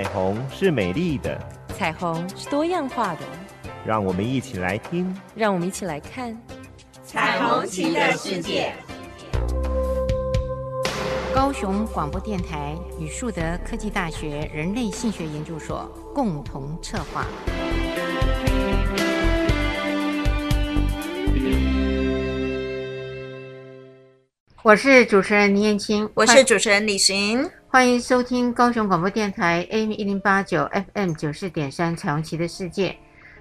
彩虹是美丽的，彩虹是多样化的。让我们一起来听，让我们一起来看彩虹旗的世界。高雄广播电台与树德科技大学人类性学研究所共同策划。我是主持人倪燕青，我是主持人李寻，欢迎收听高雄广播电台 AM 一零八九 FM 九四点三彩虹旗的世界。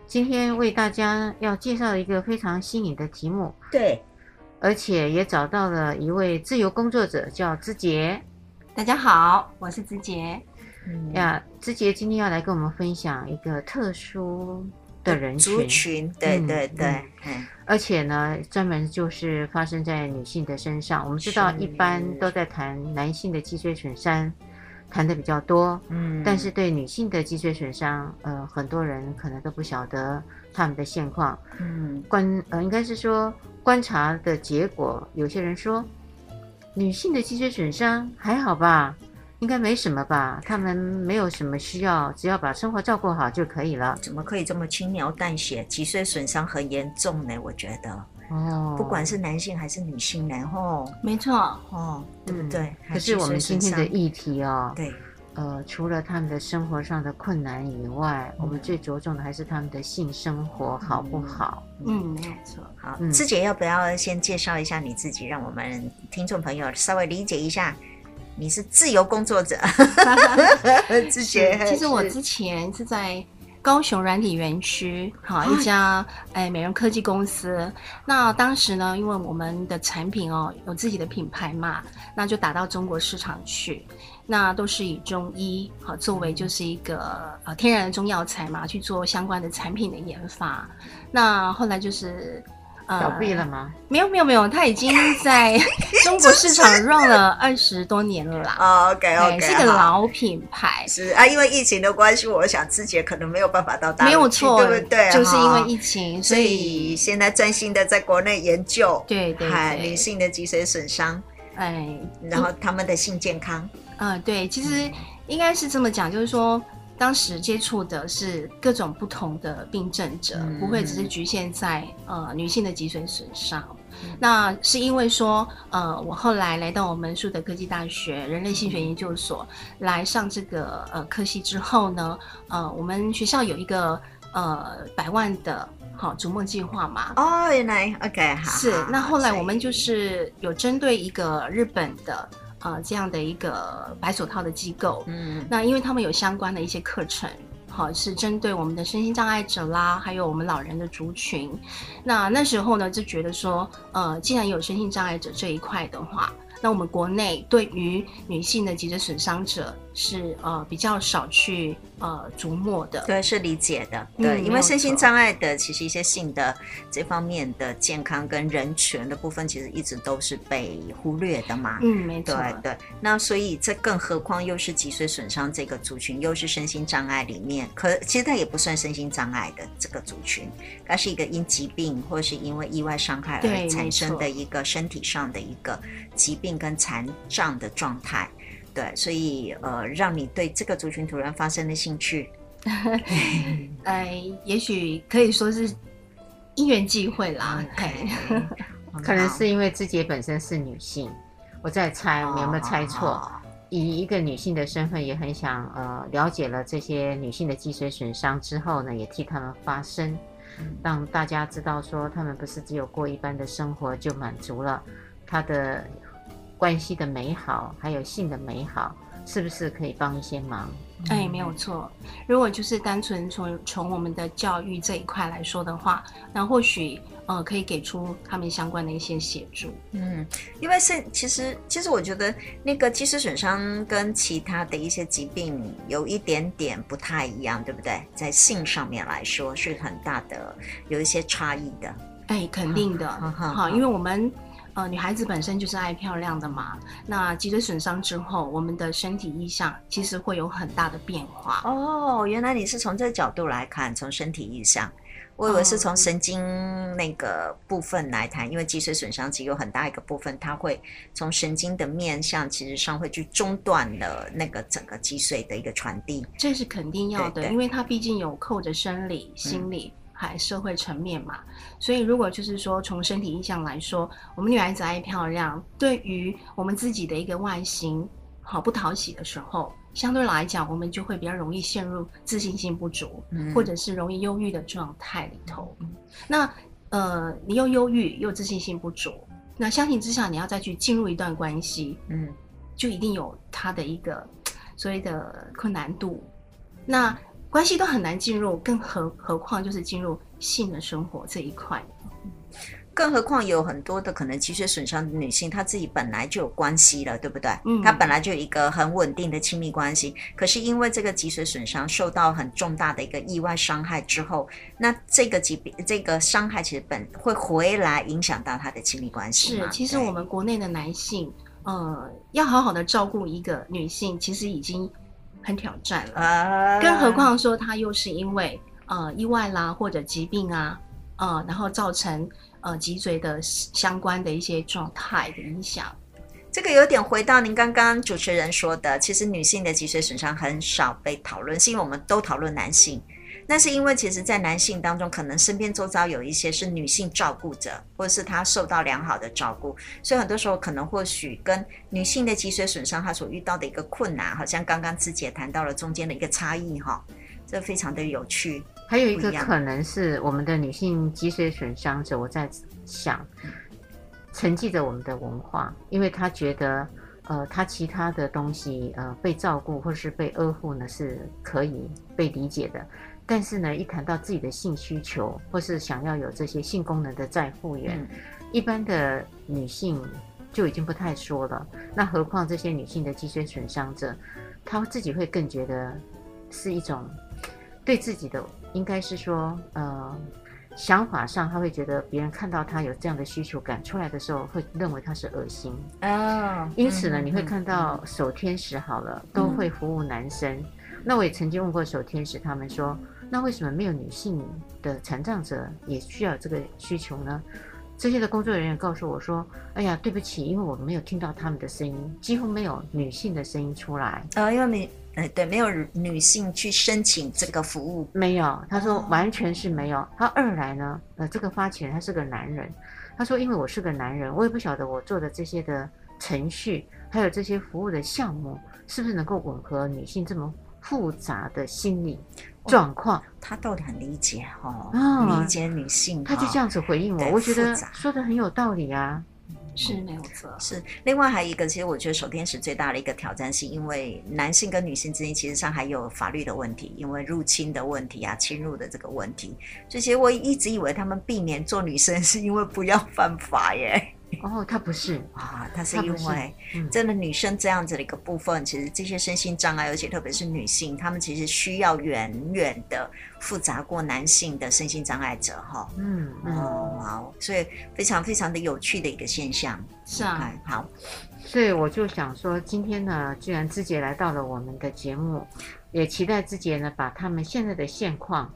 今天为大家要介绍一个非常新颖的题目，对，而且也找到了一位自由工作者，叫芝杰。大家好，我是芝杰。嗯呀，芝杰今天要来跟我们分享一个特殊的人群，族群，对对对，嗯。嗯而且呢，专门就是发生在女性的身上。我们知道，一般都在谈男性的脊髓损伤，谈的比较多。嗯，但是对女性的脊髓损伤，呃，很多人可能都不晓得他们的现况。嗯，观呃，应该是说观察的结果，有些人说女性的脊髓损伤还好吧。应该没什么吧，他们没有什么需要，只要把生活照顾好就可以了。怎么可以这么轻描淡写？脊髓损伤很严重呢，我觉得。哦，不管是男性还是女性，然后没错，哦，对不对？嗯、可是我们今天的议题哦，对，呃，除了他们的生活上的困难以外，嗯、我们最着重的还是他们的性生活好不好？嗯，没有错。好，姿洁、嗯、要不要先介绍一下你自己，让我们听众朋友稍微理解一下？你是自由工作者，之前。其实我之前是在高雄软体园区，好一家哎美容科技公司。那当时呢，因为我们的产品哦有自己的品牌嘛，那就打到中国市场去。那都是以中医好作为就是一个呃天然的中药材嘛，去做相关的产品的研发。那后来就是。倒闭了吗？没有没有没有，他已经在 中国市场 run 了二十多年了啦。哦，OK OK，是个老品牌。是啊，因为疫情的关系，我想自己可能没有办法到大陆，没有错，对不对？就是因为疫情，所以现在专心的在国内研究，对对对，女性的脊髓损伤，哎，然后他们的性健康。嗯，对，其实应该是这么讲，就是说。当时接触的是各种不同的病症者，嗯、不会只是局限在呃女性的脊髓损伤。嗯、那是因为说，呃，我后来来到我们树德科技大学人类性学研究所来上这个呃科系之后呢，呃，我们学校有一个呃百万的好逐梦计划嘛。哦，原来 OK 好。是，那后来我们就是有针对一个日本的。啊、呃，这样的一个白手套的机构，嗯，那因为他们有相关的一些课程，好，是针对我们的身心障碍者啦，还有我们老人的族群。那那时候呢，就觉得说，呃，既然有身心障碍者这一块的话，那我们国内对于女性的脊椎损伤者是呃比较少去呃琢磨的，对，是理解的，对，嗯、因为身心障碍的其实一些性的这方面的健康跟人权的部分，其实一直都是被忽略的嘛，嗯，没。错，对。对。那所以这更何况又是脊髓损伤这个族群，又是身心障碍里面，可其实它也不算身心障碍的这个族群，它是一个因疾病或是因为意外伤害而产生的一个身体上的一个疾病。病跟残障的状态，对，所以呃，让你对这个族群突然发生了兴趣，呃，也许可以说是因缘际会啦。Okay. 可能是因为自己本身是女性，我在猜，你有没有猜错？哦、以一个女性的身份，也很想呃了解了这些女性的脊髓损伤之后呢，也替她们发声，嗯、让大家知道说，她们不是只有过一般的生活就满足了，她的。关系的美好，还有性的美好，是不是可以帮一些忙？哎，没有错。如果就是单纯从从我们的教育这一块来说的话，那或许呃可以给出他们相关的一些协助。嗯，因为是其实其实我觉得那个其实损伤跟其他的一些疾病有一点点不太一样，对不对？在性上面来说是很大的有一些差异的。哎，肯定的。好，好，好，因为我们。呃，女孩子本身就是爱漂亮的嘛。那脊髓损伤之后，我们的身体意向其实会有很大的变化。哦，原来你是从这个角度来看，从身体意向。我以为是从神经那个部分来谈，因为脊髓损伤其实有很大一个部分，它会从神经的面向，其实上会去中断了那个整个脊髓的一个传递。这是肯定要的，因为它毕竟有扣着生理、心理还社会层面嘛。嗯、所以如果就是说从身体印象来说，我们女孩子爱漂亮，对于我们自己的一个外形好不讨喜的时候。相对来讲，我们就会比较容易陷入自信心不足，嗯、或者是容易忧郁的状态里头。嗯、那呃，你又忧郁又自信心不足，那相形之下，你要再去进入一段关系，嗯，就一定有它的一个所谓的困难度。那关系都很难进入，更何何况就是进入性的生活这一块。更何况有很多的可能脊髓损伤的女性，她自己本来就有关系了，对不对？嗯，她本来就有一个很稳定的亲密关系，可是因为这个脊髓损伤受到很重大的一个意外伤害之后，那这个疾病这个伤害其实本会回来影响到她的亲密关系。是，其实我们国内的男性，呃，要好好的照顾一个女性，其实已经很挑战了，啊、更何况说他又是因为呃意外啦或者疾病啊，呃，然后造成。呃，脊髓的相关的一些状态的影响，这个有点回到您刚刚主持人说的，其实女性的脊髓损伤很少被讨论，是因为我们都讨论男性。那是因为其实，在男性当中，可能身边周遭有一些是女性照顾者，或者是他受到良好的照顾，所以很多时候可能或许跟女性的脊髓损伤，她所遇到的一个困难，好像刚刚自己也谈到了中间的一个差异哈，这非常的有趣。还有一个可能是我们的女性脊髓损伤者，我在想，承继着我们的文化，因为她觉得，呃，她其他的东西，呃，被照顾或是被呵护呢，是可以被理解的。但是呢，一谈到自己的性需求，或是想要有这些性功能的再复原，嗯、一般的女性就已经不太说了。那何况这些女性的脊髓损伤者，她自己会更觉得是一种对自己的。应该是说，呃，想法上她会觉得别人看到她有这样的需求感出来的时候，会认为她是恶心啊。Oh, 因此呢，嗯、你会看到守天使好了、嗯、都会服务男生。嗯、那我也曾经问过守天使，他们说，那为什么没有女性的残障者也需要这个需求呢？这些的工作人员告诉我说，哎呀，对不起，因为我没有听到他们的声音，几乎没有女性的声音出来。啊，uh, 因为没。哎，对，没有女性去申请这个服务，没有。他说完全是没有。他二来呢，呃，这个发起人他是个男人。他说，因为我是个男人，我也不晓得我做的这些的程序，还有这些服务的项目，是不是能够吻合女性这么复杂的心理状况。哦，他到底很理解哈，哦，理解女性。他就这样子回应我，我觉得说的很有道理啊。是没有错，是另外还有一个，其实我觉得守天使最大的一个挑战，是因为男性跟女性之间其实上还有法律的问题，因为入侵的问题啊，侵入的这个问题，所以其实我一直以为他们避免做女生是因为不要犯法耶。哦，他不是啊，他是因为真的女生这样子的一个部分，嗯、其实这些身心障碍，而且特别是女性，她们其实需要远远的复杂过男性的身心障碍者哈。嗯哦，好，所以非常非常的有趣的一个现象。是啊，好，所以我就想说，今天呢，既然志杰来到了我们的节目，也期待志杰呢，把他们现在的现况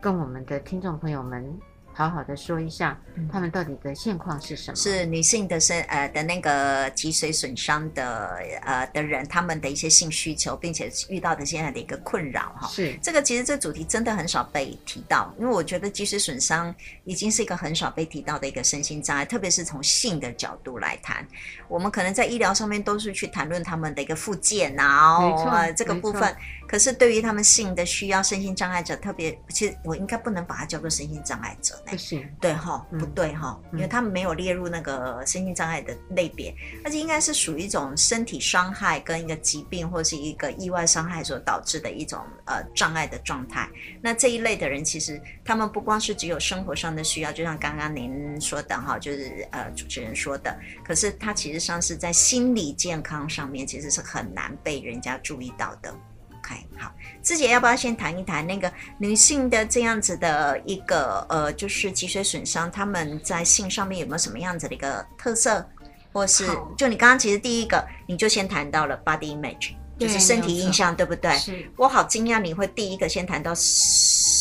跟我们的听众朋友们。好好的说一下，他们到底的现况是什么？是女性的身呃的那个脊髓损伤的呃的人，他们的一些性需求，并且遇到的现在的一个困扰哈。是这个其实这主题真的很少被提到，因为我觉得脊髓损伤已经是一个很少被提到的一个身心障碍，特别是从性的角度来谈，我们可能在医疗上面都是去谈论他们的一个复健啊，没错，呃，这个部分。可是对于他们性的需要，身心障碍者特别，其实我应该不能把它叫做身心障碍者，不行，对哈，不对哈，因为他们没有列入那个身心障碍的类别，而且应该是属于一种身体伤害跟一个疾病或是一个意外伤害所导致的一种呃障碍的状态。那这一类的人，其实他们不光是只有生活上的需要，就像刚刚您说的哈，就是呃主持人说的，可是他其实上是在心理健康上面，其实是很难被人家注意到的。好，姿洁要不要先谈一谈那个女性的这样子的一个呃，就是脊髓损伤，他们在性上面有没有什么样子的一个特色，或是就你刚刚其实第一个你就先谈到了 body image，就是身体印象，对不对？是我好惊讶你会第一个先谈到。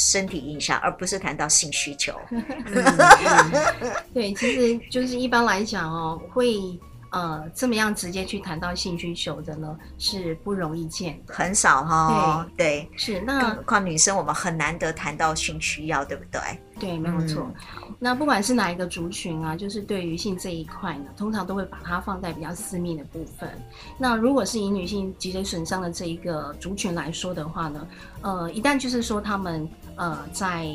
身体印象，而不是谈到性需求。嗯嗯、对，其实就是一般来讲哦，会。呃，这么样直接去谈到性需求的呢，是不容易见的，很少哈、哦。对，对，是那况女生，我们很难得谈到性需要，对不对？对，没有错。嗯、那不管是哪一个族群啊，就是对于性这一块呢，通常都会把它放在比较私密的部分。那如果是以女性脊髓损伤的这一个族群来说的话呢，呃，一旦就是说他们呃在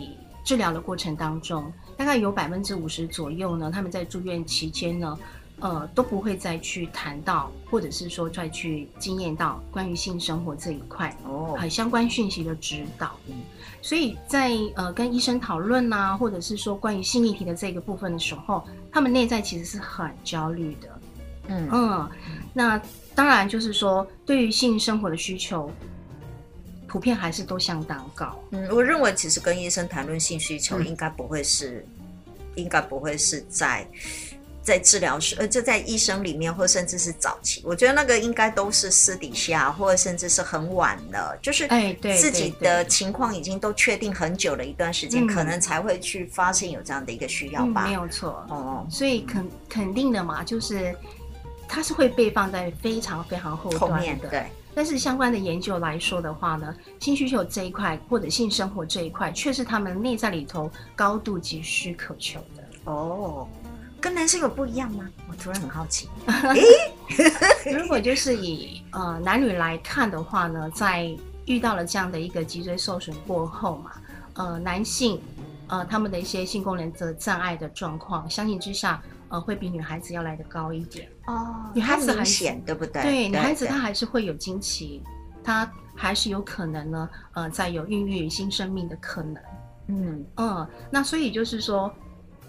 治疗的过程当中，大概有百分之五十左右呢，他们在住院期间呢。呃，都不会再去谈到，或者是说再去经验到关于性生活这一块哦，很相关讯息的指导。嗯，所以在呃跟医生讨论啊，或者是说关于性议题的这个部分的时候，他们内在其实是很焦虑的。嗯嗯，那当然就是说，对于性生活的需求，普遍还是都相当高。嗯，我认为其实跟医生谈论性需求，应该不会是，嗯、应该不会是在。在治疗室，呃，就在医生里面，或甚至是早期，我觉得那个应该都是私底下，或者甚至是很晚了，就是哎，对自己的情况已经都确定很久了一段时间，可能才会去发现有这样的一个需要吧。嗯、没有错，哦，所以肯肯定的嘛，就是它是会被放在非常非常后端的。后面对，但是相关的研究来说的话呢，性需求这一块或者性生活这一块，却是他们内在里头高度急需渴求的。哦。跟男生有不一样吗？我突然很好奇。如果就是以呃男女来看的话呢，在遇到了这样的一个脊椎受损过后嘛，呃，男性呃他们的一些性功能的障碍的状况，相形之下呃会比女孩子要来的高一点哦。女孩子很显，对不对？对，女孩子她还是会有经期，她还是有可能呢，呃，在有孕育新生命的可能。嗯嗯，那所以就是说。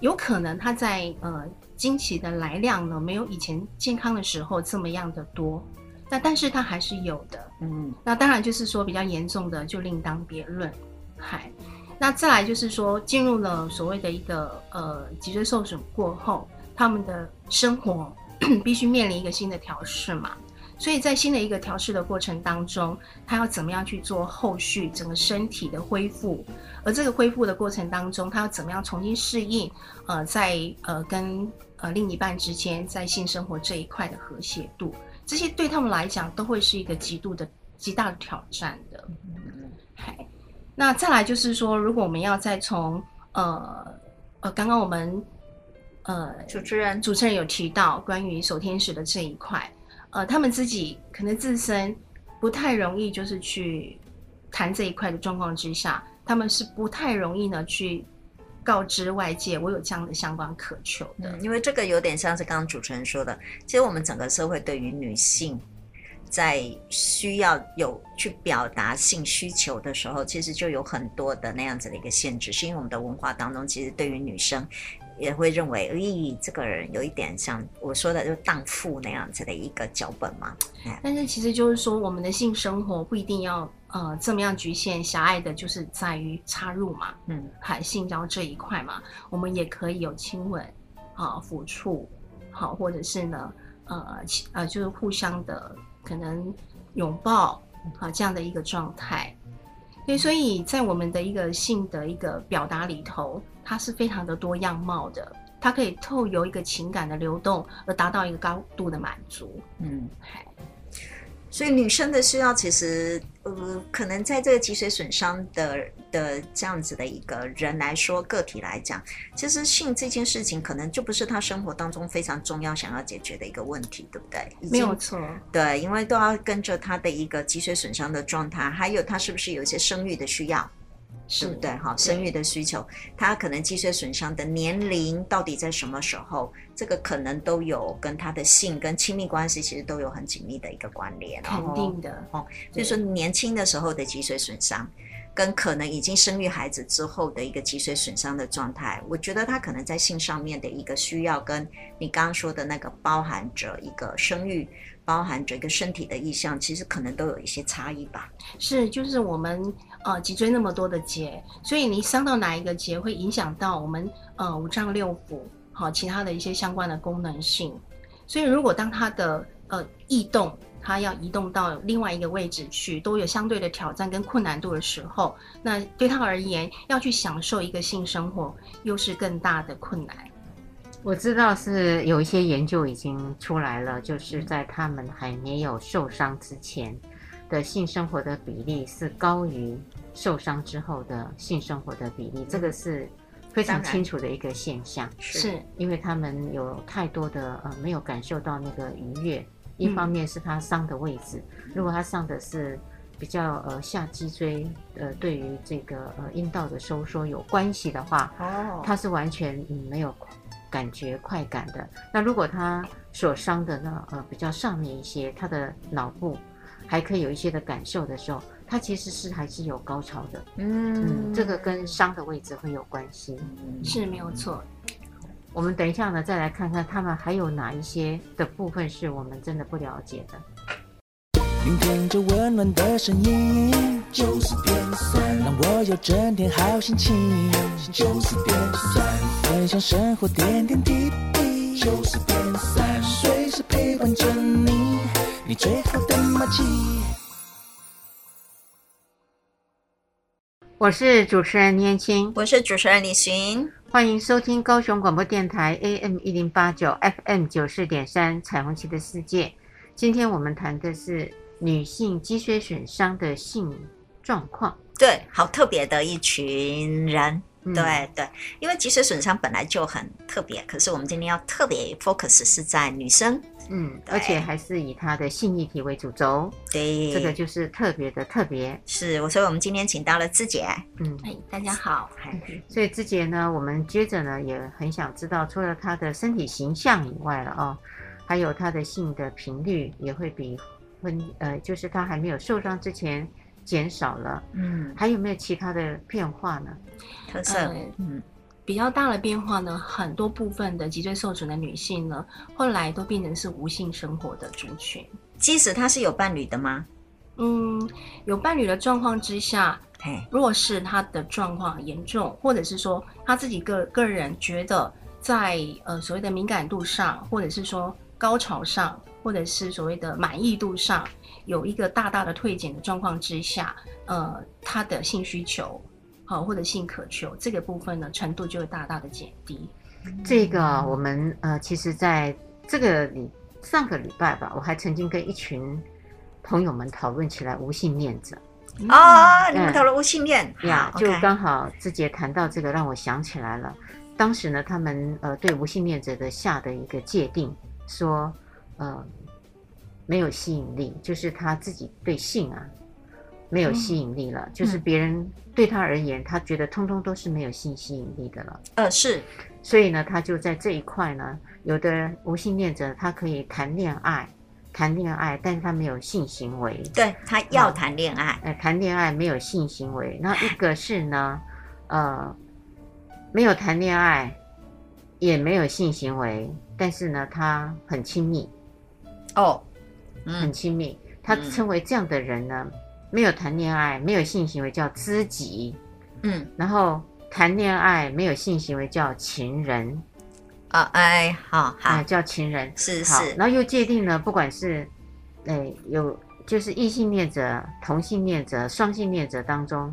有可能他在呃经期的来量呢，没有以前健康的时候这么样的多，那但是它还是有的，嗯，那当然就是说比较严重的就另当别论，嗨，那再来就是说进入了所谓的一个呃脊椎受损过后，他们的生活 必须面临一个新的调试嘛。所以在新的一个调试的过程当中，他要怎么样去做后续整个身体的恢复？而这个恢复的过程当中，他要怎么样重新适应？呃，在呃跟呃另一半之间在性生活这一块的和谐度，这些对他们来讲都会是一个极度的极大的挑战的。嗯，嗨，那再来就是说，如果我们要再从呃呃刚刚我们呃主持人主持人有提到关于守天使的这一块。呃，他们自己可能自身不太容易，就是去谈这一块的状况之下，他们是不太容易呢去告知外界我有这样的相关渴求的。嗯，因为这个有点像是刚刚主持人说的，其实我们整个社会对于女性在需要有去表达性需求的时候，其实就有很多的那样子的一个限制，是因为我们的文化当中，其实对于女生。也会认为，咦，这个人有一点像我说的，就荡妇那样子的一个脚本嘛。但是其实就是说，我们的性生活不一定要呃这么样局限狭隘的，就是在于插入嘛，嗯，还性交这一块嘛，我们也可以有亲吻啊、抚触，好，或者是呢，呃呃，就是互相的可能拥抱啊这样的一个状态。对，所以在我们的一个性的一个表达里头。它是非常的多样貌的，它可以透由一个情感的流动而达到一个高度的满足。嗯，所以女生的需要其实，呃，可能在这个脊髓损伤的的这样子的一个人来说，个体来讲，其实性这件事情可能就不是他生活当中非常重要、想要解决的一个问题，对不对？没有错。对，因为都要跟着他的一个脊髓损伤的状态，还有他是不是有一些生育的需要。对不对哈，生育的需求，他可能脊髓损伤的年龄到底在什么时候？这个可能都有跟他的性跟亲密关系其实都有很紧密的一个关联。肯定的哦，所以说年轻的时候的脊髓损伤，跟可能已经生育孩子之后的一个脊髓损伤的状态，我觉得他可能在性上面的一个需要，跟你刚刚说的那个包含着一个生育。包含着一个身体的意向，其实可能都有一些差异吧。是，就是我们呃脊椎那么多的节，所以你伤到哪一个节，会影响到我们呃五脏六腑，好、其他的一些相关的功能性。所以如果当它的呃异动，他要移动到另外一个位置去，都有相对的挑战跟困难度的时候，那对他而言，要去享受一个性生活，又是更大的困难。我知道是有一些研究已经出来了，就是在他们还没有受伤之前的性生活的比例是高于受伤之后的性生活的比例，这个是非常清楚的一个现象。是，因为他们有太多的呃没有感受到那个愉悦，一方面是他伤的位置，如果他伤的是比较呃下脊椎呃对于这个呃阴道的收缩有关系的话，哦，他是完全嗯没有。感觉快感的，那如果他所伤的呢，呃，比较上面一些，他的脑部还可以有一些的感受的时候，他其实是还是有高潮的。嗯，嗯，这个跟伤的位置会有关系，是没有错。我们等一下呢，再来看看他们还有哪一些的部分是我们真的不了解的。聆听着温暖的声音，九四点三，让我有整天好心情。九四点三，分享生活点点滴滴。九四点三，随时陪伴着你，你最好的默契。我是主持人念青，我是主持人李寻，欢迎收听高雄广播电台 AM 一零八九 FM 九四点三彩虹旗的世界。今天我们谈的是。女性脊髓损伤的性状况，对，好特别的一群人，对对，因为脊髓损伤本来就很特别，可是我们今天要特别 focus 是在女生，嗯，而且还是以她的性议题为主轴，对，这个就是特别的特别，是，所以我们今天请到了姿洁，嗯，哎，大家好，所以姿洁呢，我们接着呢也很想知道，除了她的身体形象以外了哦，还有她的性的频率也会比婚。呃，就是她还没有受伤之前减少了，嗯，还有没有其他的变化呢？特色，嗯，嗯，比较大的变化呢，很多部分的脊椎受损的女性呢，后来都变成是无性生活的族群。即使她是有伴侣的吗？嗯，有伴侣的状况之下，嘿，如果是她的状况严重，或者是说她自己个个人觉得在呃所谓的敏感度上，或者是说高潮上。或者是所谓的满意度上有一个大大的退减的状况之下，呃，他的性需求，好、呃、或者性渴求这个部分呢，程度就会大大的减低。这个我们呃，其实在这个礼上个礼拜吧，我还曾经跟一群朋友们讨论起来无性恋者啊、哦，你们讨论无性恋呀，就刚好志杰谈到这个，让我想起来了。当时呢，他们呃对无性恋者的下的一个界定说。呃，没有吸引力，就是他自己对性啊没有吸引力了，嗯、就是别人对他而言，他觉得通通都是没有性吸引力的了。呃，是，所以呢，他就在这一块呢，有的无性恋者他可以谈恋爱，谈恋爱，但是他没有性行为。对，他要谈恋爱，呃，谈恋爱没有性行为。那一个是呢，呃，没有谈恋爱，也没有性行为，但是呢，他很亲密。哦、oh, 嗯，很亲密。他称为这样的人呢，嗯、没有谈恋爱，没有性行为叫知己，嗯，然后谈恋爱没有性行为叫情人，啊，哎，好好、呃，叫情人，是是。然后又界定了，不管是，哎，有就是异性恋者、同性恋者、双性恋者当中，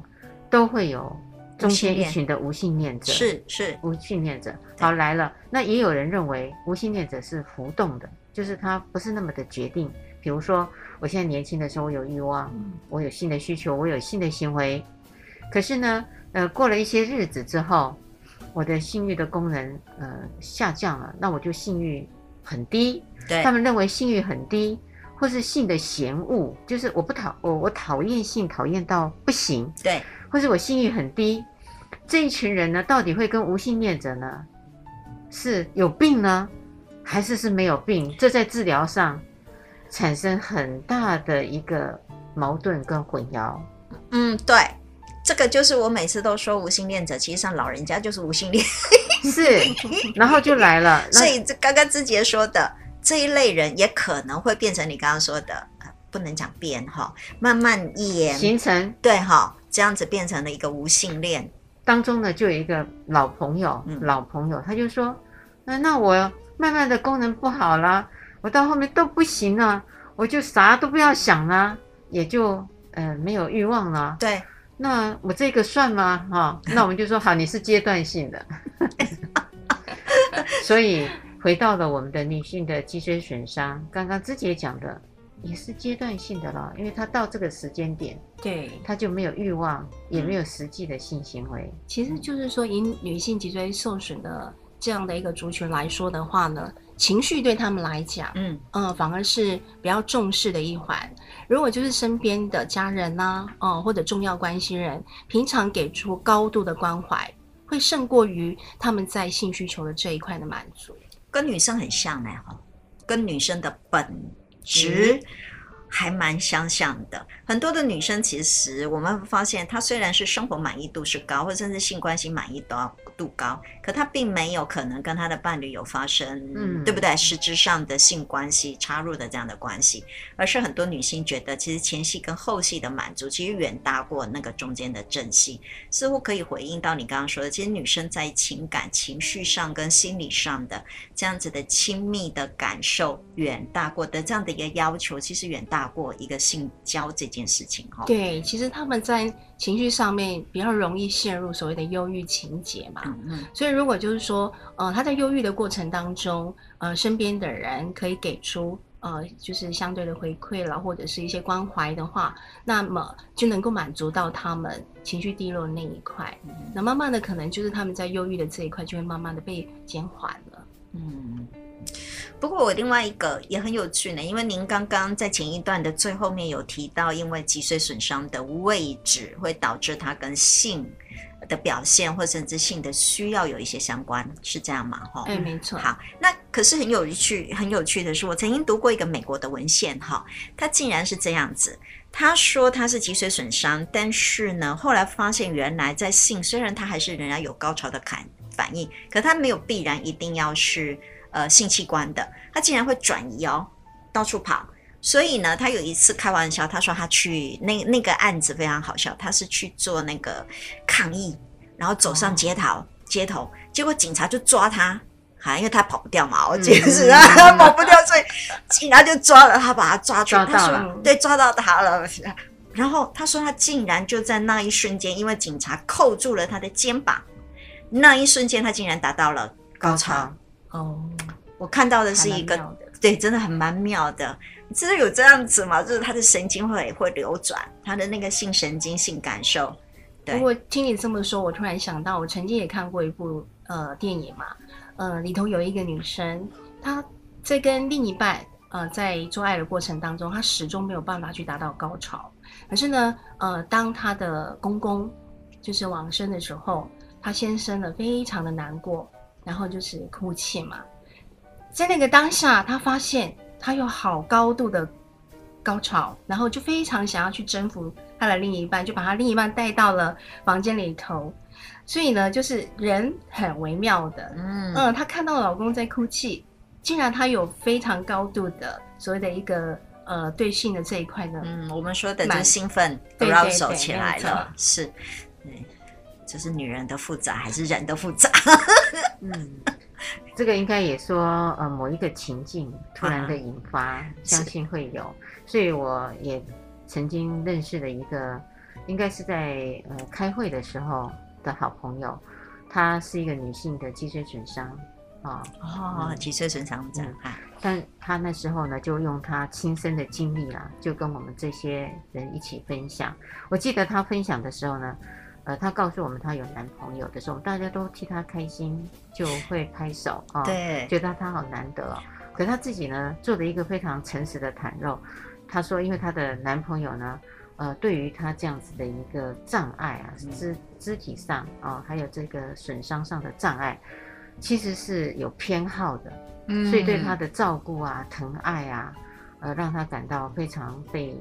都会有中间一群的无性恋者，是是。无性恋者。好来了，那也有人认为无性恋者是浮动的。就是他不是那么的决定，比如说我现在年轻的时候，我有欲望，我有性的需求，我有性的行为，可是呢，呃，过了一些日子之后，我的性欲的功能呃下降了，那我就性欲很低。对，他们认为性欲很低，或是性的嫌恶，就是我不讨我我讨厌性讨厌到不行。对，或是我性欲很低，这一群人呢，到底会跟无性恋者呢是有病呢？还是是没有病，这在治疗上产生很大的一个矛盾跟混淆。嗯，对，这个就是我每次都说无性恋者，其实上老人家就是无性恋。是，然后就来了。所以这刚刚姿洁说的这一类人，也可能会变成你刚刚说的，不能讲变哈，慢慢演形成对哈，这样子变成了一个无性恋。当中呢，就有一个老朋友，嗯、老朋友他就说，那那我。慢慢的功能不好了，我到后面都不行了，我我就啥都不要想了，也就呃没有欲望了。对，那我这个算吗？哈、哦，那我们就说好，你是阶段性的。所以回到了我们的女性的脊髓损伤，刚刚芝姐讲的也是阶段性的了，因为她到这个时间点，对，她就没有欲望，也没有实际的性行为。嗯、其实就是说，以女性脊椎受损的这样的一个族群来说的话呢，情绪对他们来讲，嗯嗯、呃，反而是比较重视的一环。如果就是身边的家人呐、啊，哦、呃，或者重要关系人，平常给出高度的关怀。会胜过于他们在性需求的这一块的满足，跟女生很像呢，哈，跟女生的本质还蛮相像的。很多的女生其实我们发现，她虽然是生活满意度是高，或者甚至性关系满意度度高，可她并没有可能跟她的伴侣有发生，嗯，对不对？实质上的性关系插入的这样的关系，而是很多女性觉得，其实前戏跟后戏的满足，其实远大过那个中间的正戏，似乎可以回应到你刚刚说的，其实女生在情感、情绪上跟心理上的这样子的亲密的感受，远大过的这样的一个要求，其实远大过一个性交这件事情，哈。对，其实他们在。情绪上面比较容易陷入所谓的忧郁情节嘛，嗯嗯，所以如果就是说，呃，他在忧郁的过程当中，呃，身边的人可以给出呃，就是相对的回馈了，或者是一些关怀的话，那么就能够满足到他们情绪低落的那一块，嗯，那慢慢的可能就是他们在忧郁的这一块就会慢慢的被减缓了，嗯。不过我另外一个也很有趣呢，因为您刚刚在前一段的最后面有提到，因为脊髓损伤的位置会导致它跟性的表现或甚至性的需要有一些相关，是这样吗？哈，哎，没错。好，那可是很有趣，很有趣的是，我曾经读过一个美国的文献，哈，它竟然是这样子，他说他是脊髓损伤，但是呢，后来发现原来在性虽然他还是仍然有高潮的感反应，可他没有必然一定要是。呃，性器官的，他竟然会转移哦，到处跑。所以呢，他有一次开玩笑，他说他去那那个案子非常好笑，他是去做那个抗议，然后走上街头，哦、街头，结果警察就抓他，好像因为他跑不掉嘛，我解释啊，他 跑不掉，所以警察就抓了他，把他抓住，抓到了，对，抓到他了。然后他说他竟然就在那一瞬间，因为警察扣住了他的肩膀，那一瞬间他竟然达到了高潮。哦，我看到的是一个，对，真的很蛮妙的。你知道有这样子吗？就是他的神经会会流转，他的那个性神经性感受。对。不过听你这么说，我突然想到，我曾经也看过一部呃电影嘛，呃里头有一个女生，她在跟另一半呃在做爱的过程当中，她始终没有办法去达到高潮。可是呢，呃，当她的公公就是往生的时候，她先生呢非常的难过。然后就是哭泣嘛，在那个当下，他发现他有好高度的高潮，然后就非常想要去征服他的另一半，就把他另一半带到了房间里头。所以呢，就是人很微妙的，嗯嗯，她看到老公在哭泣，竟然她有非常高度的所谓的一个呃对性的这一块呢，嗯，我们说的就是兴奋都要走起来了，是，对。这是女人的复杂还是人的复杂？嗯，这个应该也说，呃，某一个情境突然的引发，啊、相信会有。所以我也曾经认识了一个，应该是在呃开会的时候的好朋友，她是一个女性的脊椎损伤啊，哦，脊椎损伤但她那时候呢，就用她亲身的经历啊，就跟我们这些人一起分享。我记得她分享的时候呢。呃，她告诉我们她有男朋友的时候，大家都替她开心，就会拍手啊，哦、对，觉得她好难得、哦。可她自己呢，做了一个非常诚实的袒露。她说，因为她的男朋友呢，呃，对于她这样子的一个障碍啊，肢肢体上啊、哦，还有这个损伤上的障碍，其实是有偏好的，嗯，所以对她的照顾啊、疼爱啊，呃，让她感到非常被。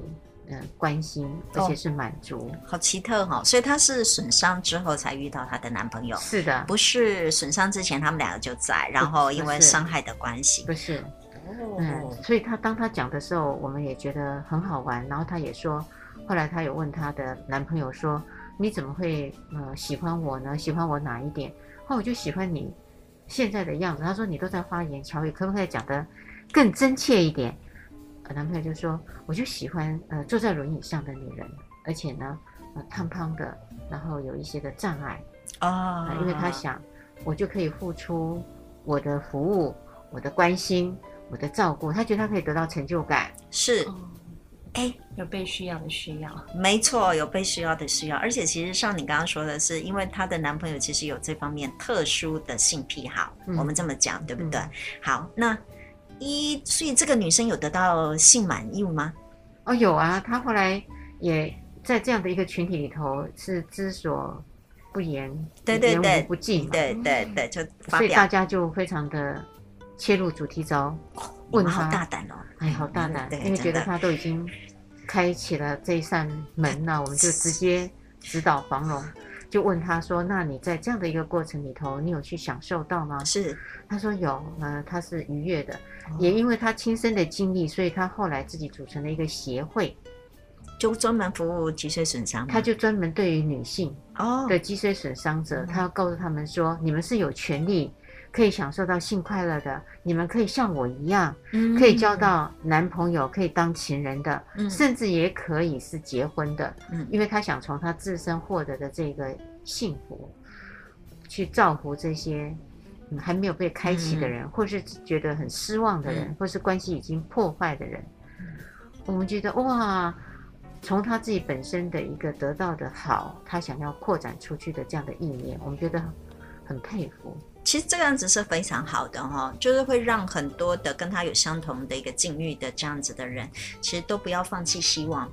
嗯，关心，而且是满足，哦，好奇特哈，哦！所以她是损伤之后才遇到她的男朋友，是的，不是损伤之前他们两个就在，然后因为伤害的关系，不是，嗯，所以她当她讲的时候，我们也觉得很好玩，然后她也说，后来她有问她的男朋友说，你怎么会呃喜欢我呢？喜欢我哪一点？后我就喜欢你现在的样子。她说你都在花言巧语，可不可以讲得更真切一点？男朋友就说，我就喜欢呃坐在轮椅上的女人，而且呢，呃胖胖的，然后有一些的障碍啊、呃，因为他想我就可以付出我的服务、我的关心、我的照顾，他觉得他可以得到成就感，是。哎，有被需要的需要，没错，有被需要的需要，而且其实像你刚刚说的是，因为她的男朋友其实有这方面特殊的性癖好，嗯、我们这么讲对不对？嗯、好，那一所以这个女生有得到性满意吗？哦，有啊，她后来也在这样的一个群体里头是知所不言，对对对，言无不尽，对对对，就所以大家就非常的切入主题招。问他好大胆哦！哎，好大胆，因为觉得他都已经开启了这一扇门了，我们就直接指导房龙，就问他说：“那你在这样的一个过程里头，你有去享受到吗？”是，他说有，呃，他是愉悦的，也因为他亲身的经历，所以他后来自己组成了一个协会，就专门服务脊髓损伤。他就专门对于女性哦的脊髓损伤者，他要告诉他们说：“你们是有权利。”可以享受到性快乐的，你们可以像我一样，嗯、可以交到男朋友，可以当情人的，嗯、甚至也可以是结婚的，嗯、因为他想从他自身获得的这个幸福，去造福这些、嗯、还没有被开启的人，嗯、或是觉得很失望的人，嗯、或是关系已经破坏的人。嗯、我们觉得哇，从他自己本身的一个得到的好，他想要扩展出去的这样的意念，我们觉得很佩服。其实这样子是非常好的哈，就是会让很多的跟他有相同的一个境遇的这样子的人，其实都不要放弃希望，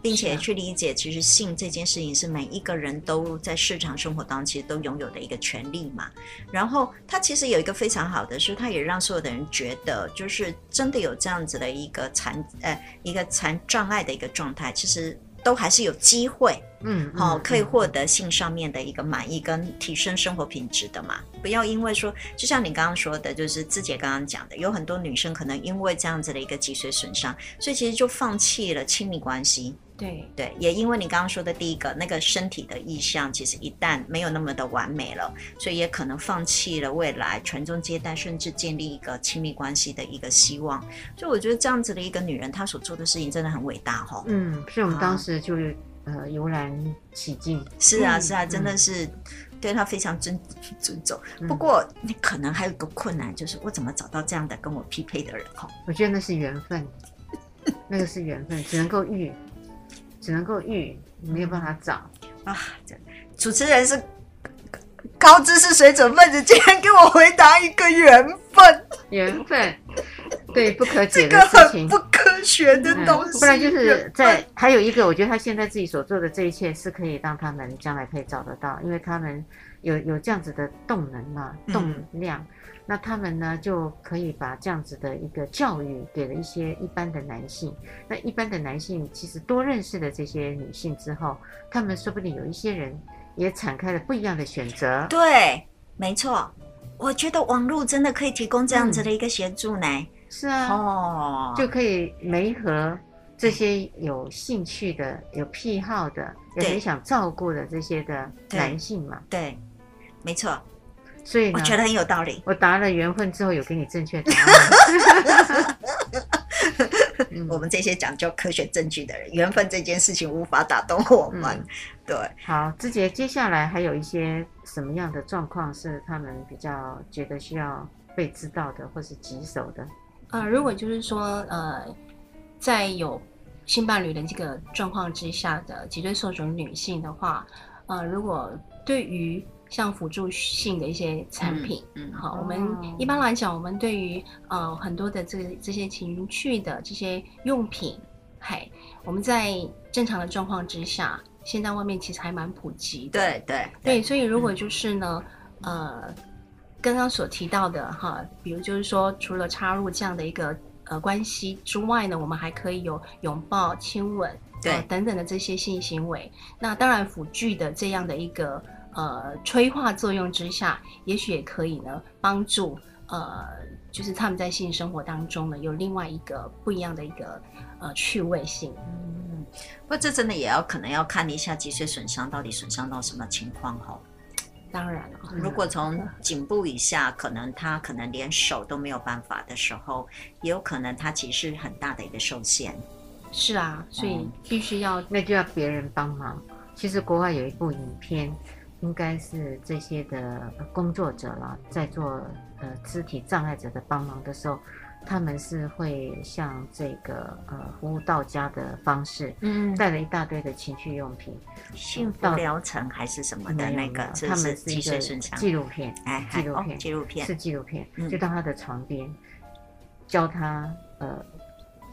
并且去理解，其实性这件事情是每一个人都在日常生活当中其实都拥有的一个权利嘛。然后他其实有一个非常好的是，他也让所有的人觉得，就是真的有这样子的一个残呃一个残障碍的一个状态，其实。都还是有机会，嗯，好、哦，可以获得性上面的一个满意跟提升生活品质的嘛。不要因为说，就像你刚刚说的，就是志杰刚刚讲的，有很多女生可能因为这样子的一个脊髓损伤，所以其实就放弃了亲密关系。对对，也因为你刚刚说的第一个那个身体的意向，其实一旦没有那么的完美了，所以也可能放弃了未来传宗接代，甚至建立一个亲密关系的一个希望。所以我觉得这样子的一个女人，她所做的事情真的很伟大哈。嗯，所以我们当时就是、啊、呃油然起敬。是啊是啊，真的是对她非常尊尊重。嗯、不过你可能还有一个困难，就是我怎么找到这样的跟我匹配的人哈？我觉得那是缘分，那个是缘分，只能够遇。只能够遇，没有办法找啊！这主持人是高知识水准分子，竟然给我回答一个缘分，缘分，对，不可解的事情，不科学的东西。嗯、不然就是在还有一个，我觉得他现在自己所做的这一切是可以让他们将来可以找得到，因为他们有有这样子的动能嘛，动量。嗯那他们呢，就可以把这样子的一个教育给了一些一般的男性。那一般的男性其实多认识了这些女性之后，他们说不定有一些人也敞开了不一样的选择。对，没错。我觉得网络真的可以提供这样子的一个协助呢。嗯、是啊，哦，就可以媒合这些有兴趣的、有癖好的、有很想照顾的这些的男性嘛。对，对，没错。所以，我觉得很有道理。我答了缘分之后，有给你正确答案。我们这些讲究科学证据的人，缘分这件事情无法打动我们。嗯、对，好，志杰，接下来还有一些什么样的状况是他们比较觉得需要被知道的，或是棘手的？呃，如果就是说，呃，在有性伴侣的这个状况之下的脊椎受损女性的话，呃，如果对于像辅助性的一些产品，嗯，嗯好，我们一般来讲，我们对于呃很多的这这些情趣的这些用品，嘿，我们在正常的状况之下，现在外面其实还蛮普及的，对对。对，对，所以如果就是呢，嗯、呃，刚刚所提到的哈，比如就是说，除了插入这样的一个呃关系之外呢，我们还可以有拥抱、亲吻，对、呃、等等的这些性行为，那当然辅具的这样的一个。呃，催化作用之下，也许也可以呢，帮助呃，就是他们在性生活当中呢，有另外一个不一样的一个呃趣味性。嗯，不过这真的也要可能要看一下脊髓损伤到底损伤到什么情况哈。当然了。如果从颈部以下，可能他可能连手都没有办法的时候，也有可能他其实是很大的一个受限。是啊，所以必须要、嗯，那就要别人帮忙。其实国外有一部影片，应该是这些的工作者啦，在做呃肢体障碍者的帮忙的时候。他们是会像这个呃服务到家的方式，嗯，带了一大堆的情趣用品，幸福疗程还是什么的那个，他们是一个纪录片，哎，纪录片，纪录片是纪录片，就到他的床边，教他呃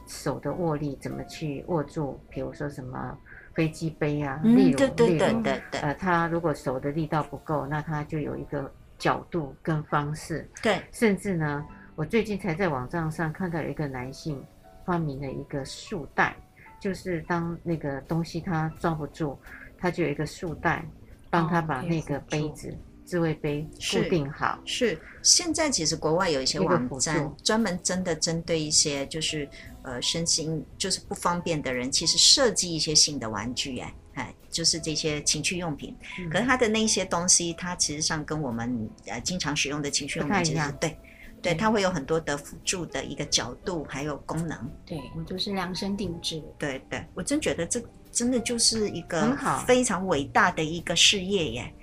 手的握力怎么去握住，比如说什么飞机杯啊，例如，对对对对对，呃，他如果手的力道不够，那他就有一个角度跟方式，对，甚至呢。我最近才在网站上看到有一个男性发明了一个束带，就是当那个东西他抓不住，他就有一个束带帮他把那个杯子、自慰杯固定好。是，是现在其实国外有一些网站专门真的针对一些就是呃身心就是不方便的人，其实设计一些新的玩具哎哎，就是这些情趣用品。嗯、可是他的那些东西，它其实上跟我们呃经常使用的情趣用品其实对。对，它会有很多的辅助的一个角度，还有功能。对，我就是量身定制。对对，我真觉得这真的就是一个非常伟大的一个事业耶！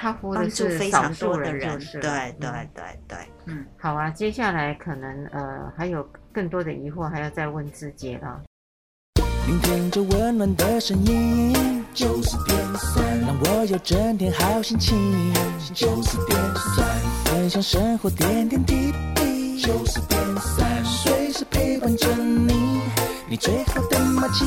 它帮助非常多的人。对对对对，嗯，好啊，接下来可能呃还有更多的疑惑，还要再问自己了。聆听着温暖的声音，九十点三，让我有整天好心情。九十点三，分享生活点点滴滴。九十点三，随时陪伴着你，你最好的默契。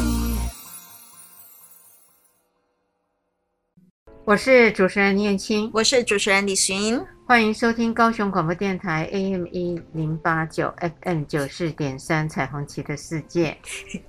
我是主持人念青，我是主持人李寻。欢迎收听高雄广播电台 AM 一零八九 FM 九四点三彩虹旗的世界。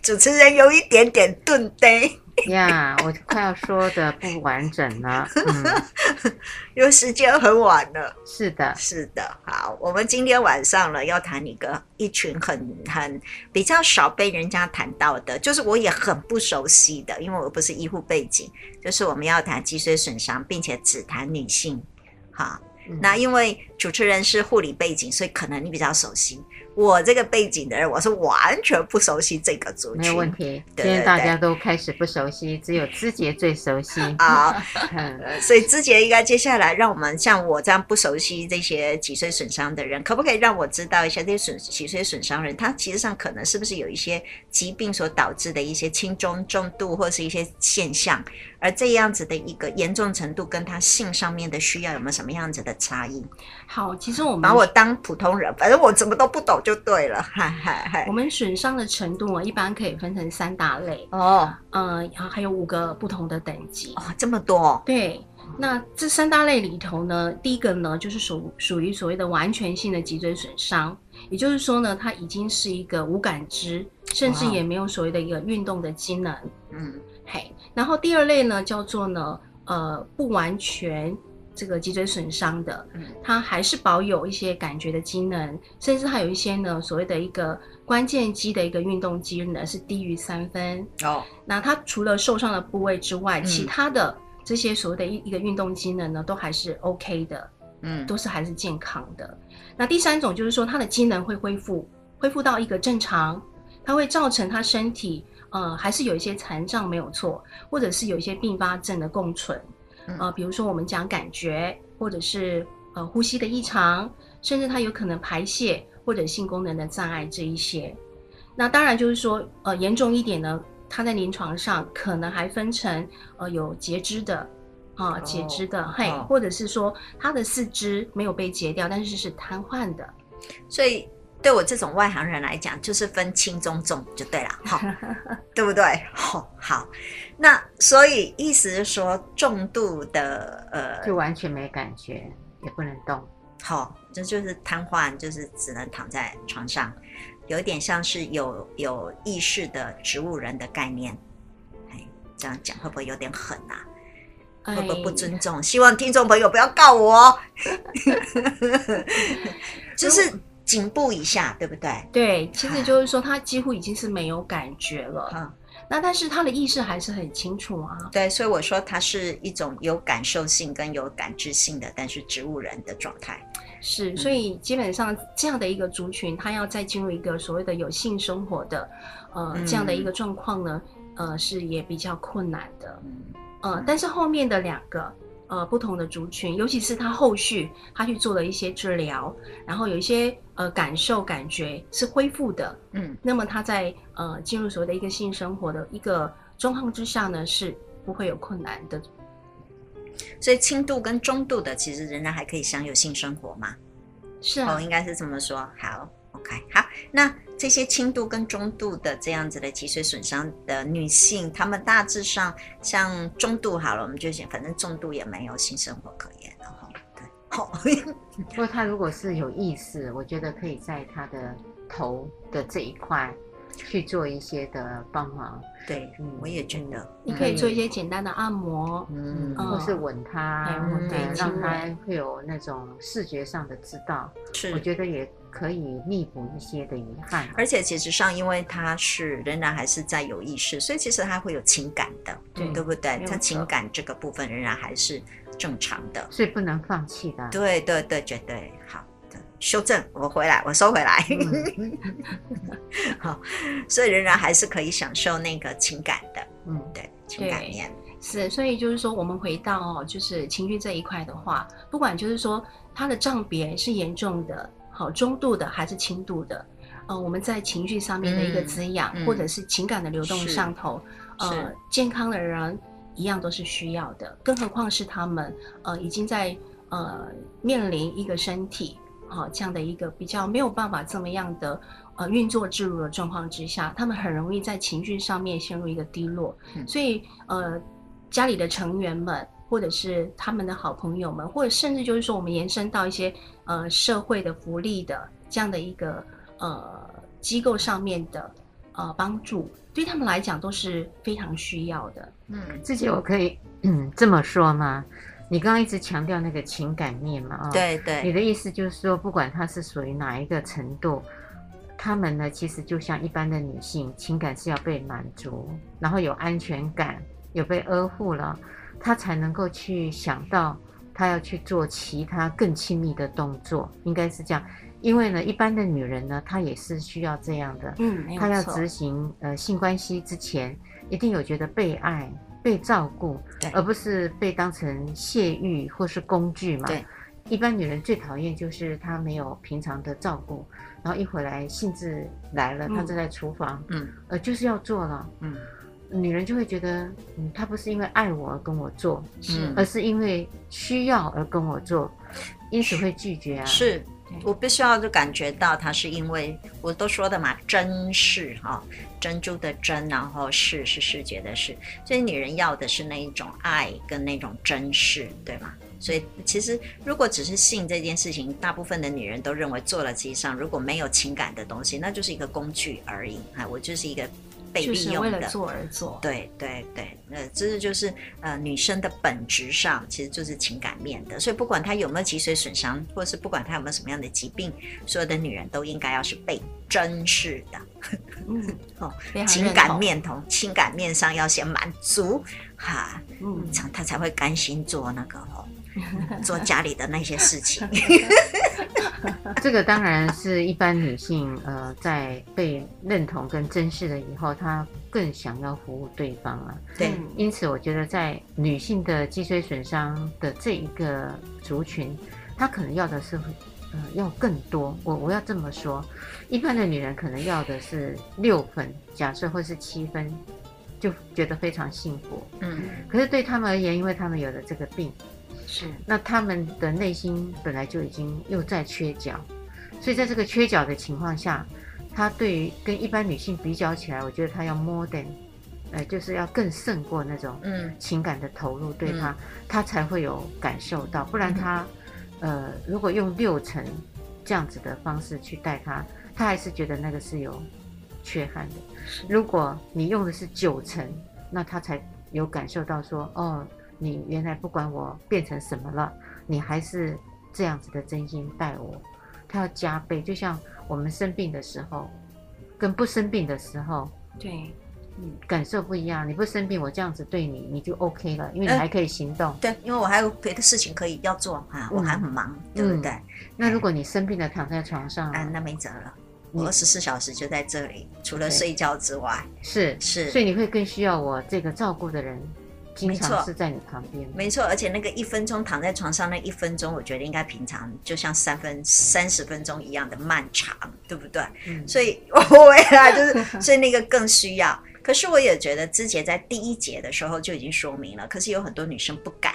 主持人有一点点顿呆。呀，yeah, 我快要说的不完整了，嗯，因为时间很晚了。是的，是的。好，我们今天晚上呢要谈一个一群很很比较少被人家谈到的，就是我也很不熟悉的，因为我不是医护背景，就是我们要谈脊髓损伤，并且只谈女性。好，嗯、那因为主持人是护理背景，所以可能你比较熟悉。我这个背景的人，我是完全不熟悉这个族群。没有问题，现在大家都开始不熟悉，只有芝杰最熟悉啊。所以芝杰应该接下来让我们像我这样不熟悉这些脊髓损伤的人，可不可以让我知道一下这些损脊髓损伤人，他其实上可能是不是有一些疾病所导致的一些轻中重度或是一些现象，而这样子的一个严重程度跟他性上面的需要有没有什么样子的差异？好，其实我们把我当普通人，反正我怎么都不懂。就对了，嗨嗨嗨！我们损伤的程度啊，一般可以分成三大类哦，嗯，然后还有五个不同的等级哦，这么多。对，那这三大类里头呢，第一个呢，就是属属于所谓的完全性的脊椎损伤，也就是说呢，它已经是一个无感知，甚至也没有所谓的一个运动的机能。嗯，嘿，然后第二类呢，叫做呢，呃，不完全。这个脊椎损伤的，他还是保有一些感觉的机能，甚至还有一些呢，所谓的一个关键肌的一个运动机能是低于三分。哦，那他除了受伤的部位之外，嗯、其他的这些所谓的一一个运动机能呢，都还是 OK 的，嗯，都是还是健康的。那第三种就是说，他的机能会恢复，恢复到一个正常，它会造成他身体呃还是有一些残障没有错，或者是有一些并发症的共存。呃，比如说我们讲感觉，或者是呃呼吸的异常，甚至它有可能排泄或者性功能的障碍这一些。那当然就是说，呃严重一点呢，它在临床上可能还分成呃有截肢的啊、呃、截肢的，嘿，或者是说它的四肢没有被截掉，但是是瘫痪的。所以对我这种外行人来讲，就是分轻中重就对了，好，对不对？好，好。那所以意思是说，重度的呃，就完全没感觉，也不能动。好，这就是瘫痪，就是只能躺在床上，有点像是有有意识的植物人的概念。哎，这样讲会不会有点狠啊？哎、会不会不尊重？希望听众朋友不要告我。就是颈部以下，对不对？对，其实就是说，他几乎已经是没有感觉了。嗯那但是他的意识还是很清楚啊。对，所以我说他是一种有感受性跟有感知性的，但是植物人的状态。是，所以基本上这样的一个族群，他要再进入一个所谓的有性生活的，呃，这样的一个状况呢，呃，是也比较困难的。嗯，呃，但是后面的两个。呃，不同的族群，尤其是他后续他去做了一些治疗，然后有一些呃感受感觉是恢复的，嗯，那么他在呃进入所谓的一个性生活的一个状况之下呢，是不会有困难的。所以轻度跟中度的其实仍然还可以享有性生活嘛？是啊，哦，应该是这么说。好，OK，好，那。这些轻度跟中度的这样子的脊髓损伤的女性，她们大致上像中度好了，我们就想，反正重度也没有性生活可言了哈。对，好。不过她如果是有意识，我觉得可以在她的头的这一块去做一些的帮忙。对，嗯，我也觉得你可以做一些简单的按摩，嗯，嗯或是吻她，嗯、对，让她会有那种视觉上的知道。是，我觉得也。可以弥补一些的遗憾，而且其实上，因为他是仍然还是在有意识，所以其实他会有情感的，对，对不对？他情感这个部分仍然还是正常的，所以不能放弃的。对对对，绝对好的。修正，我回来，我收回来。嗯、好，所以仍然还是可以享受那个情感的，嗯，对，情感面是。所以就是说，我们回到哦，就是情绪这一块的话，不管就是说他的障别是严重的。好，中度的还是轻度的，呃，我们在情绪上面的一个滋养，嗯嗯、或者是情感的流动上头，呃，健康的人一样都是需要的，更何况是他们，呃，已经在呃面临一个身体，好、呃、这样的一个比较没有办法这么样的呃运作自如的状况之下，他们很容易在情绪上面陷入一个低落，嗯、所以呃，家里的成员们。或者是他们的好朋友们，或者甚至就是说，我们延伸到一些呃社会的福利的这样的一个呃机构上面的呃帮助，对他们来讲都是非常需要的。嗯，自己我可以嗯这么说吗？你刚刚一直强调那个情感面嘛，啊、哦，对对，你的意思就是说，不管他是属于哪一个程度，他们呢其实就像一般的女性，情感是要被满足，然后有安全感，有被呵护了。他才能够去想到，他要去做其他更亲密的动作，应该是这样。因为呢，一般的女人呢，她也是需要这样的。嗯，她要执行呃性关系之前，一定有觉得被爱、被照顾，而不是被当成泄欲或是工具嘛。对，一般女人最讨厌就是她没有平常的照顾，然后一回来兴致来了，她就在厨房，嗯，呃，就是要做了，嗯。女人就会觉得，嗯，他不是因为爱我而跟我做，是，而是因为需要而跟我做，因此会拒绝啊。是，我必须要就感觉到他是因为我都说的嘛，珍视哈，珍珠的珍，然后视是视觉的视，所以女人要的是那一种爱跟那种珍视，对吗？所以其实如果只是性这件事情，大部分的女人都认为做了，实际上如果没有情感的东西，那就是一个工具而已啊，我就是一个。被利用的，就是为了做而做，对对对，呃，这是就是呃女生的本质上其实就是情感面的，所以不管她有没有脊髓损伤，或者是不管她有没有什么样的疾病，所有的女人都应该要是被珍视的，嗯，哦，情感面同情感面上要先满足，哈，嗯，她才会甘心做那个哦。做家里的那些事情 这个当然是一般女性呃，在被认同跟珍视了以后，她更想要服务对方啊。对，因此我觉得在女性的脊髓损伤的这一个族群，她可能要的是呃要更多。我我要这么说，一般的女人可能要的是六分，假设或是七分，就觉得非常幸福。嗯，可是对他们而言，因为他们有了这个病。是，那他们的内心本来就已经又在缺角，所以在这个缺角的情况下，他对于跟一般女性比较起来，我觉得他要 more than，呃，就是要更胜过那种嗯情感的投入，对他，他才会有感受到，不然他，呃，如果用六成这样子的方式去带他，他还是觉得那个是有缺憾的。如果你用的是九成，那他才有感受到说，哦。你原来不管我变成什么了，你还是这样子的真心待我，他要加倍。就像我们生病的时候，跟不生病的时候，对，嗯感受不一样。你不生病，我这样子对你，你就 OK 了，因为你还可以行动。嗯、对，因为我还有别的事情可以要做啊，我还很忙，嗯、对不对、嗯？那如果你生病了，躺在床上，啊，那没辙了。我二十四小时就在这里，除了睡觉之外，是是，所以你会更需要我这个照顾的人。经常是在你旁边，没错，而且那个一分钟躺在床上那一分钟，我觉得应该平常就像三分三十分钟一样的漫长，对不对？嗯，所以我呀，就是 所以那个更需要。可是我也觉得之前在第一节的时候就已经说明了，可是有很多女生不敢。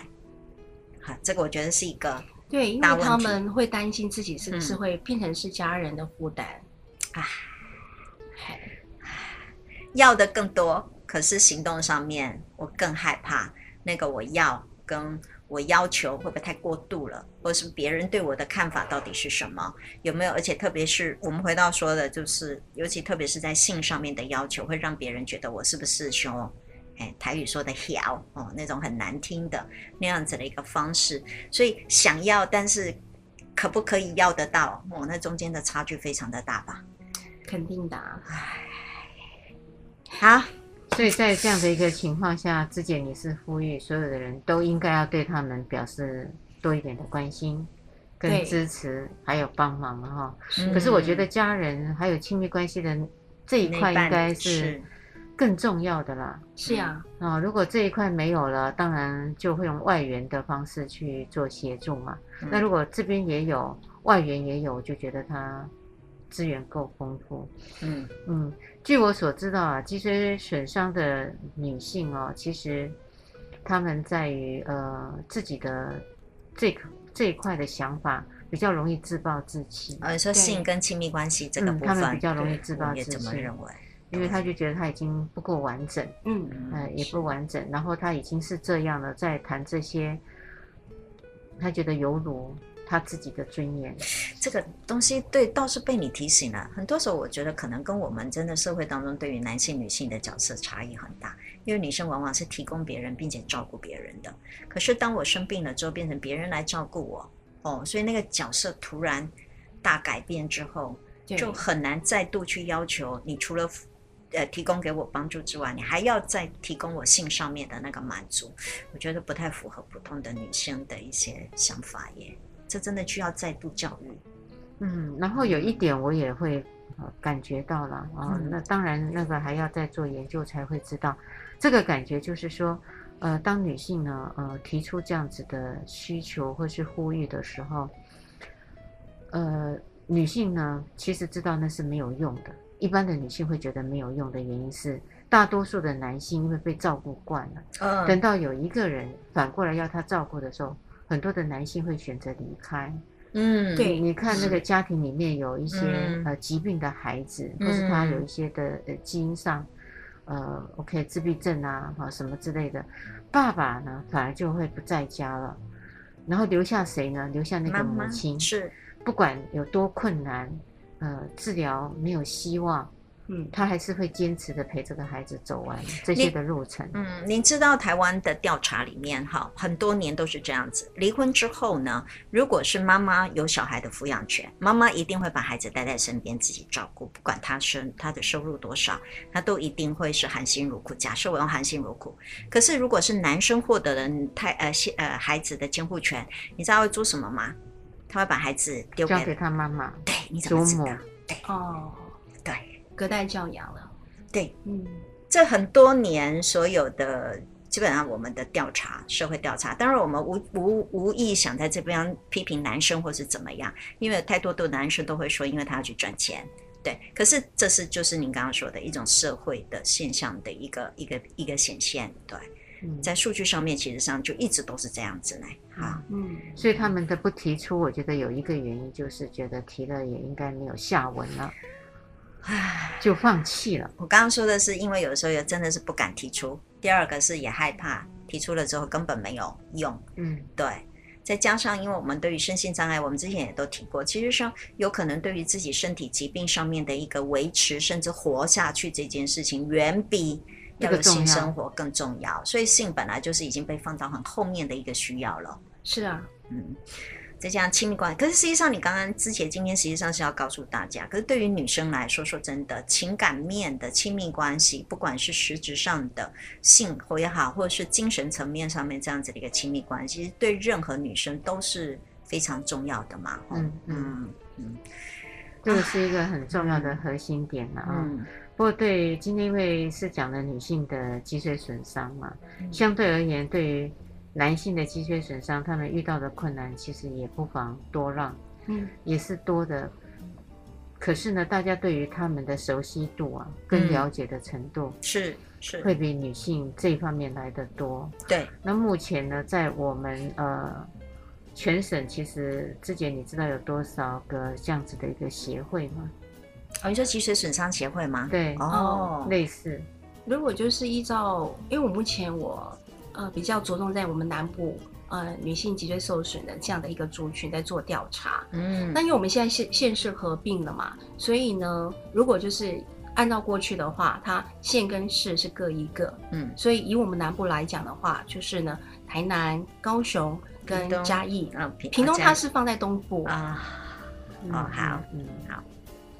好，这个我觉得是一个对，因为他们会担心自己是不是会变成是家人的负担啊，要的更多。可是行动上面，我更害怕那个我要跟我要求会不会太过度了，或者是别人对我的看法到底是什么？有没有？而且特别是我们回到说的，就是尤其特别是在性上面的要求，会让别人觉得我是不是说，哎，台语说的“屌”哦，那种很难听的那样子的一个方式。所以想要，但是可不可以要得到？哦，那中间的差距非常的大吧？肯定的。唉，好。所以在这样的一个情况下，之前你是呼吁所有的人都应该要对他们表示多一点的关心、跟支持，还有帮忙哈。可是我觉得家人还有亲密关系的这一块应该是更重要的啦。是啊，啊，如果这一块没有了，当然就会用外援的方式去做协助嘛。那如果这边也有外援也有，我就觉得他。资源够丰富，嗯嗯，据我所知道啊，脊髓损伤的女性哦，其实她们在于呃自己的这这一块的想法比较容易自暴自弃。呃，说性跟亲密关系这个部分，她、嗯、们比较容易自暴自弃。怎么认为？因为她就觉得她已经不够完整，嗯呃，也不完整，然后她已经是这样了，在谈这些，她觉得犹如。他自己的尊严，这个东西对倒是被你提醒了。很多时候，我觉得可能跟我们真的社会当中对于男性、女性的角色差异很大。因为女生往往是提供别人并且照顾别人的，可是当我生病了之后，变成别人来照顾我，哦，所以那个角色突然大改变之后，就很难再度去要求你除了呃提供给我帮助之外，你还要再提供我性上面的那个满足。我觉得不太符合普通的女生的一些想法耶。这真的需要再度教育，嗯，然后有一点我也会呃感觉到了啊、嗯，那当然那个还要再做研究才会知道，这个感觉就是说，呃，当女性呢呃提出这样子的需求或是呼吁的时候，呃，女性呢其实知道那是没有用的，一般的女性会觉得没有用的原因是，大多数的男性因为被照顾惯了，嗯，等到有一个人反过来要他照顾的时候。很多的男性会选择离开，嗯，对，你看那个家庭里面有一些、嗯、呃疾病的孩子，或是他有一些的呃基因上，呃，OK 自闭症啊，啊什么之类的，爸爸呢反而就会不在家了，然后留下谁呢？留下那个母亲，是不管有多困难，呃，治疗没有希望。嗯，他还是会坚持的陪这个孩子走完这些的路程。嗯，您知道台湾的调查里面，哈，很多年都是这样子。离婚之后呢，如果是妈妈有小孩的抚养权，妈妈一定会把孩子带在身边自己照顾，不管他生他的收入多少，他都一定会是含辛茹苦。假设我用含辛茹苦，可是如果是男生获得了太呃呃孩子的监护权，你知道会做什么吗？他会把孩子丢给，给他妈妈。对，你怎么知道？对哦，对。隔代教养了，对，嗯，这很多年所有的基本上我们的调查，社会调查，当然我们无无无意想在这边批评男生或是怎么样，因为太多的男生都会说，因为他要去赚钱，对，可是这是就是您刚刚说的一种社会的现象的一个一个一个显现，对，嗯、在数据上面其实上就一直都是这样子呢，哈，嗯，所以他们的不提出，我觉得有一个原因就是觉得提了也应该没有下文了。唉，就放弃了。我刚刚说的是，因为有的时候也真的是不敢提出。第二个是也害怕提出了之后根本没有用。嗯，对。再加上，因为我们对于身心障碍，我们之前也都提过，其实上有可能对于自己身体疾病上面的一个维持，甚至活下去这件事情，远比要有性生活更重要。所以性本来就是已经被放到很后面的一个需要了。是啊，嗯。这样亲密关系，可是实际上，你刚刚之前今天实际上是要告诉大家，可是对于女生来说，说真的，情感面的亲密关系，不管是实质上的性活也好，或者是精神层面上面这样子的一个亲密关系，对任何女生都是非常重要的嘛。嗯嗯嗯，这个是一个很重要的核心点了啊。嗯。不过对今天因为是讲的女性的脊髓损伤嘛，嗯、相对而言，对于男性的脊髓损伤，他们遇到的困难其实也不妨多让，嗯，也是多的。可是呢，大家对于他们的熟悉度啊，跟了解的程度是是会比女性这一方面来的多。对。那目前呢，在我们呃全省，其实之前你知道有多少个这样子的一个协会吗？哦，你说脊髓损伤协会吗？对，哦，类似。如果就是依照，因为我目前我。呃，比较着重在我们南部呃女性脊椎受损的这样的一个族群在做调查。嗯，那因为我们现在县县市合并了嘛，所以呢，如果就是按照过去的话，它县跟市是各一个。嗯，所以以我们南部来讲的话，就是呢，台南、高雄跟嘉义。嗯，屏东它是放在东部啊。哦，好，嗯，好。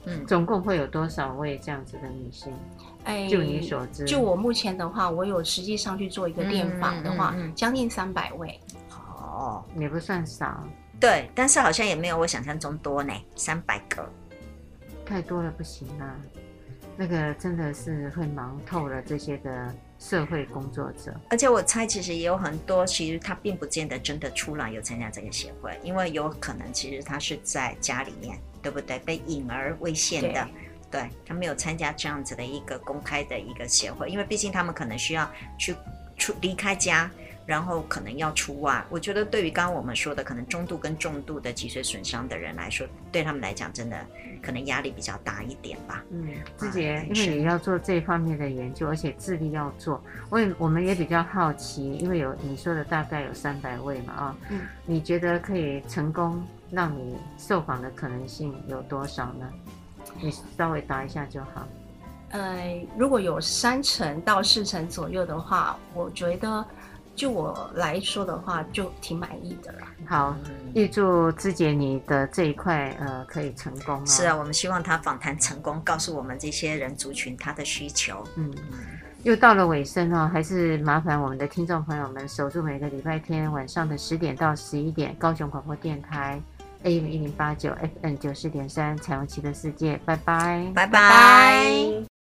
嗯，总共会有多少位这样子的女性？哎，就你所知，就我目前的话，我有实际上去做一个电访的话，将近三百位。哦，也不算少。对，但是好像也没有我想象中多呢，三百个，太多了不行啊。那个真的是会忙透了这些的社会工作者。而且我猜，其实也有很多，其实他并不见得真的出来有参加这个协会，因为有可能其实他是在家里面。对不对？被隐而未现的，对，他没有参加这样子的一个公开的一个协会，因为毕竟他们可能需要去出离开家，然后可能要出外。我觉得对于刚刚我们说的可能中度跟重度的脊髓损伤的人来说，对他们来讲真的可能压力比较大一点吧。嗯，芝杰，因为你要做这方面的研究，而且智力要做，我也我们也比较好奇，因为有你说的大概有三百位嘛啊，嗯，你觉得可以成功？让你受访的可能性有多少呢？你稍微答一下就好。呃，如果有三成到四成左右的话，我觉得就我来说的话，就挺满意的了。好，预祝芝姐你的这一块呃可以成功。是啊，我们希望他访谈成功，告诉我们这些人族群他的需求。嗯，又到了尾声哦，还是麻烦我们的听众朋友们守住每个礼拜天晚上的十点到十一点，高雄广播电台。AM 一零八九，FM 九四点三，彩虹旗的世界，拜拜，拜拜。